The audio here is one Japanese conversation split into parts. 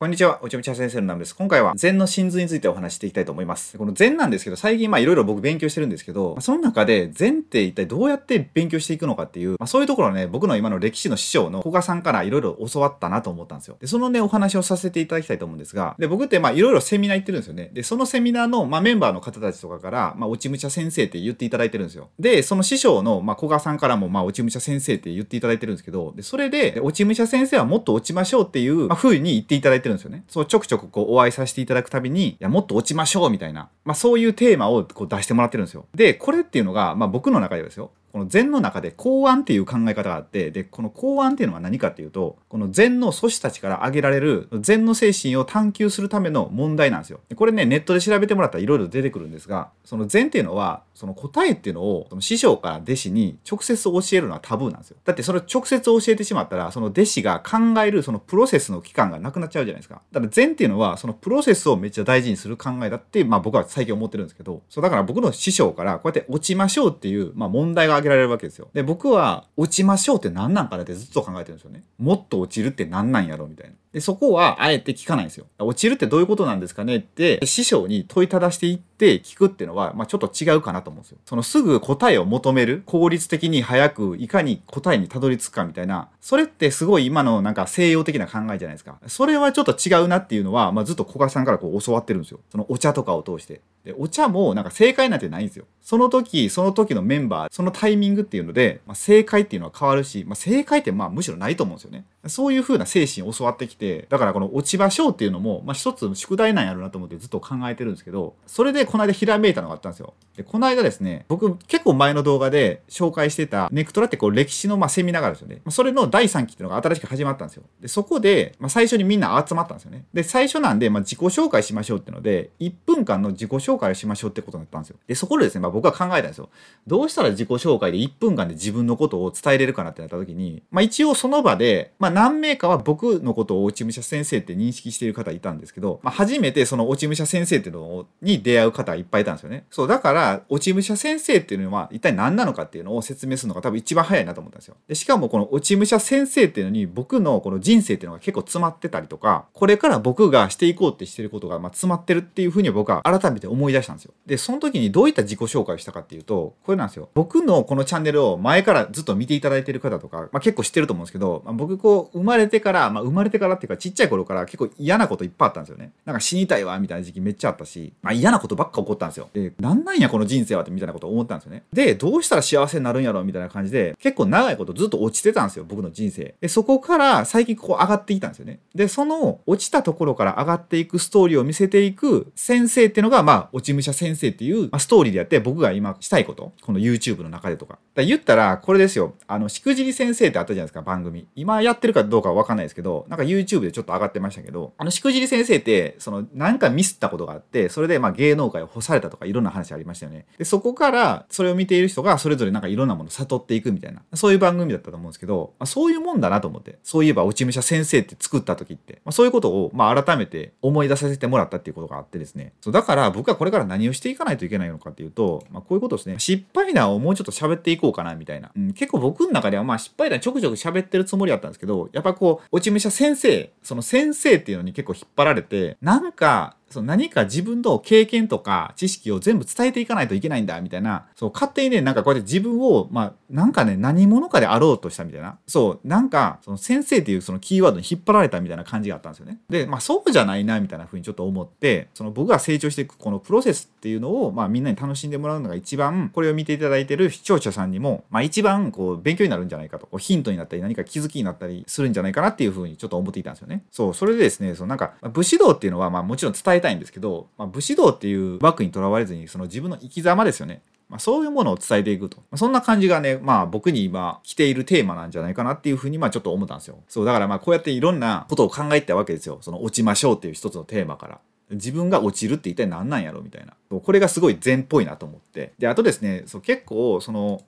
こんにちは、おちょみちゃ先生のナムです。今回は禅の真髄についてお話していきたいと思います。この禅なんですけど、最近まあいろいろ僕勉強してるんですけど、まその中で禅って一体どうやって勉強していくのかっていう、まあ、そういうところね、僕の今の歴史の師匠の古賀さんからいろいろ教わったなと思ったんですよ。で、そのね、お話をさせていただきたいと思うんですが、で、僕ってまあいろいろセミナー行ってるんですよね。で、そのセミナーのまあメンバーの方たちとかから、まあ、おちむちゃ先生って言っていただいてるんですよ。で、その師匠のまあ古賀さんからもまあおちむちゃ先生って言っていただいてるんですけど、で、それで、おちむちゃ先生はもっと落ちましょうっていう、まあ、風に言っていただいてるんですよね。そう、ちょくちょくこうお会いさせていただくたびに、いや、もっと落ちましょうみたいな、まあそういうテーマをこう出してもらってるんですよ。で、これっていうのが、まあ僕の中ではですよ。この禅の中で公安っていう考え方があってでこの公安っていうのは何かっていうとこの禅の祖師たちから挙げられる禅の精神を探求するための問題なんですよ。これねネットで調べてもらったらいろいろ出てくるんですがその禅っていうのはその答えっていうのをその師匠から弟子に直接教えるのはタブーなんですよ。だってそれ直接教えてしまったらその弟子が考えるそのプロセスの期間がなくなっちゃうじゃないですか。だから禅っていうのはそのプロセスをめっちゃ大事にする考えだってまあ僕は最近思ってるんですけどそうだから僕の師匠からこうやって落ちましょうっていう、まあ、問題が上げられるわけですよ。で僕は落ちましょうって何なんかなってずっと考えてるんですよね。もっと落ちるって何なんやろみたいな。で、そこはあえて聞かないんですよ。落ちるってどういうことなんですかねって師匠に問いただしていってって聞くっていうのは、まあ、ちょっと違うかなと思うんですよ。そのすぐ答えを求める、効率的に早くいかに答えにたどり着くかみたいな、それってすごい今のなんか西洋的な考えじゃないですか。それはちょっと違うなっていうのは、まあ、ずっと小賀さんからこう教わってるんですよ。そのお茶とかを通して。で、お茶もなんか正解なんてないんですよ。その時、その時のメンバー、そのタイミングっていうので、まあ、正解っていうのは変わるし、まあ、正解ってまあむしろないと思うんですよね。そういう風な精神を教わってきて、だからこの落ち場所っていうのも、まあ一つ宿題なんやろうなと思ってずっと考えてるんですけど、それでこの間ひらめいたのがあったんですよ。で、この間ですね、僕結構前の動画で紹介してたネクトラってこう歴史のまあセミナーがあるんですよね。それの第3期っていうのが新しく始まったんですよ。で、そこで、まあ、最初にみんな集まったんですよね。で、最初なんで、まあ自己紹介しましょうっていうので、1分間の自己紹介をしましょうってことになったんですよ。で、そこでですね、まあ僕は考えたんですよ。どうしたら自己紹介で1分間で自分のことを伝えれるかなってなった時に、まあ一応その場で、まあ何名かは僕のことを落ち武者先生って認識している方いたんですけど、まあ初めてその落ち武者先生っていうのに出会う方がいっぱいいたんですよね。そう、だから、落ち武者先生っていうのは一体何なのかっていうのを説明するのが多分一番早いなと思ったんですよ。でしかもこの落ち武者先生っていうのに僕のこの人生っていうのが結構詰まってたりとか、これから僕がしていこうってしてることがま詰まってるっていうふうに僕は改めて思い出したんですよ。で、その時にどういった自己紹介をしたかっていうと、これなんですよ。僕のこのチャンネルを前からずっと見ていただいてる方とか、まあ、結構知ってると思うんですけど、まあ、僕こう生まれてから、まあ、生まれてからっていうかちっちゃい頃から結構嫌なこといっぱいあったんですよね。なんか死にたいわみたいな時期めっちゃあったし、まあ、嫌なことばっか起こったんですよ。で、なんなんやこの人生はってみたいなことを思ったんですよね。で、どうしたら幸せになるんやろみたいな感じで、結構長いことずっと落ちてたんですよ、僕の人生。で、そこから最近こう上がってきたんですよね。で、その落ちたところから上がっていくストーリーを見せていく先生っていうのが、まあ、落ち武者先生っていう、まあ、ストーリーでやって僕が今したいこと、この YouTube の中でとか。だ言ったら、これですよ。あの、しくじり先生ってあったじゃないですか、番組。今やってるかどうかわかんないですけど、なんか YouTube でちょっと上がってましたけど、あの、しくじり先生って、その、なんかミスったことがあって、それでまあ芸能界干されたとかいろんな話ありましたよね。で、そこから、それを見ている人がそれぞれなんかいろんなものを悟っていくみたいな、そういう番組だったと思うんですけど、まあ、そういうもんだなと思って、そういえば落ち武者先生って作った時って、まあ、そういうことを、まあ、改めて思い出させてもらったっていうことがあってですね。そう、だから僕はこれから何をしていかないといけないのかっていうと、まあ、こういうことですね。失敗談をもうちょっと喋っていこうかなみたいな。うん、結構僕の中ではまあ失敗談ちょくちょく喋ってるつもりだったんですけど、やっぱこう、落ち武者先生、その先生っていうのに結構引っ張られて、なんかその何か自分の経験とか知識を全部伝えていかないといけないんだみたいな、そう勝手にね、なんかこうやって自分を、まあなんかね、何者かであろうとしたみたいな、そう、なんかその先生っていうそのキーワードに引っ張られたみたいな感じがあったんですよね。で、まあそうじゃないなみたいな風にちょっと思って、その僕が成長していくこのプロセスっていうのを、まあみんなに楽しんでもらうのが一番、これを見ていただいてる視聴者さんにも、まあ一番こう勉強になるんじゃないかと、こうヒントになったり何か気づきになったりするんじゃないかなっていう風にちょっと思っていたんですよね。そう、それでですね、そのなんか武士道っていうのはまあもちろん伝えたいんですけど、まあ、武士道っていう枠にとらわれずにその自分の生き様ですよね。まあ、そういうものを伝えていくと。まあ、そんな感じがね、まあ僕に今来ているテーマなんじゃないかなっていうふうにまあちょっと思ったんですよ。そう、だからまあこうやっていろんなことを考えたわけですよ。その落ちましょうっていう一つのテーマから。自分が落ちるって一体何なんやろみたいな。これがすごい禅っぽいなと思って。で、あとですね、そう結構その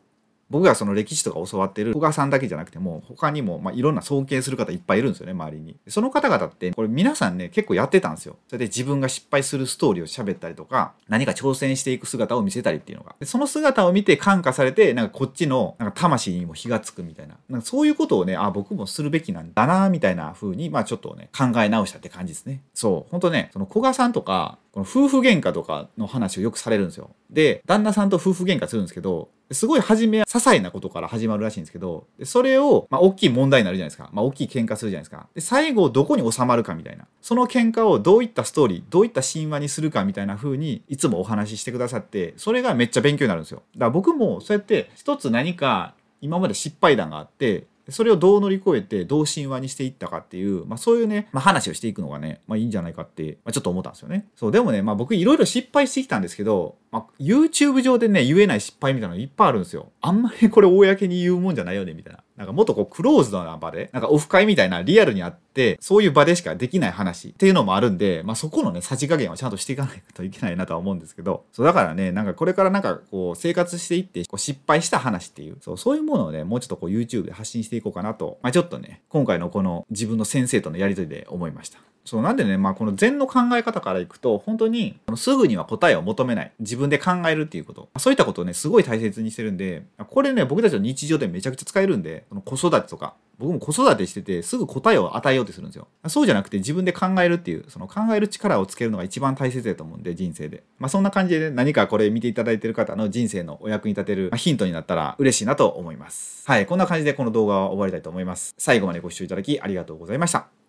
僕がその歴史とか教わってる古賀さんだけじゃなくても他にもまあいろんな尊敬する方いっぱいいるんですよね周りに。その方々ってこれ皆さんね結構やってたんですよ。それで自分が失敗するストーリーを喋ったりとか何か挑戦していく姿を見せたりっていうのが。その姿を見て感化されてなんかこっちのなんか魂にも火がつくみたいな。なんかそういうことをねあ僕もするべきなんだなみたいな風にまあちょっとね考え直したって感じですね。そう。本当ねその古賀さんとかこの夫婦喧嘩とかの話をよくされるんですよ。で旦那さんと夫婦喧嘩するんですけどすごい初めは些細なことから始まるらしいんですけどそれを、まあ、大きい問題になるじゃないですか、まあ、大きい喧嘩するじゃないですか。で最後どこに収まるかみたいな。その喧嘩をどういったストーリーどういった神話にするかみたいな風にいつもお話ししてくださってそれがめっちゃ勉強になるんですよ。だから僕もそうやって一つ何か今まで失敗談があってそれをどう乗り越えてどう神話にしていったかっていう、まあ、そういうね、まあ、話をしていくのがね、まあ、いいんじゃないかって、まあ、ちょっと思ったんですよね。そうでもね、まあ、僕いろいろ失敗してきたんですけど、まあ、YouTube 上でね言えない失敗みたいなのいっぱいあるんですよ。あんまりこれ公に言うもんじゃないよねみたいな。なんかもっとこうクローズドな場で、なんかオフ会みたいなリアルにあって、そういう場でしかできない話っていうのもあるんで、まあそこのね、さじ加減はちゃんとしていかないといけないなとは思うんですけど、そうだからね、なんかこれからなんかこう生活していって、こう失敗した話っていう、そう、そういうものをね、もうちょっとこう YouTube で発信していこうかなと、まあちょっとね、今回のこの自分の先生とのやりとりで思いました。そうなんでね、まあ、この禅の考え方からいくと本当にすぐには答えを求めない自分で考えるっていうことそういったことをねすごい大切にしてるんでこれね僕たちの日常でめちゃくちゃ使えるんでこの子育てとか僕も子育てしててすぐ答えを与えようとするんですよ。そうじゃなくて自分で考えるっていうその考える力をつけるのが一番大切だと思うんで人生で。まあそんな感じで、何かこれ見ていただいてる方の人生のお役に立てるヒントになったら嬉しいなと思います。はいこんな感じでこの動画は終わりたいと思います。最後までご視聴いただきありがとうございました。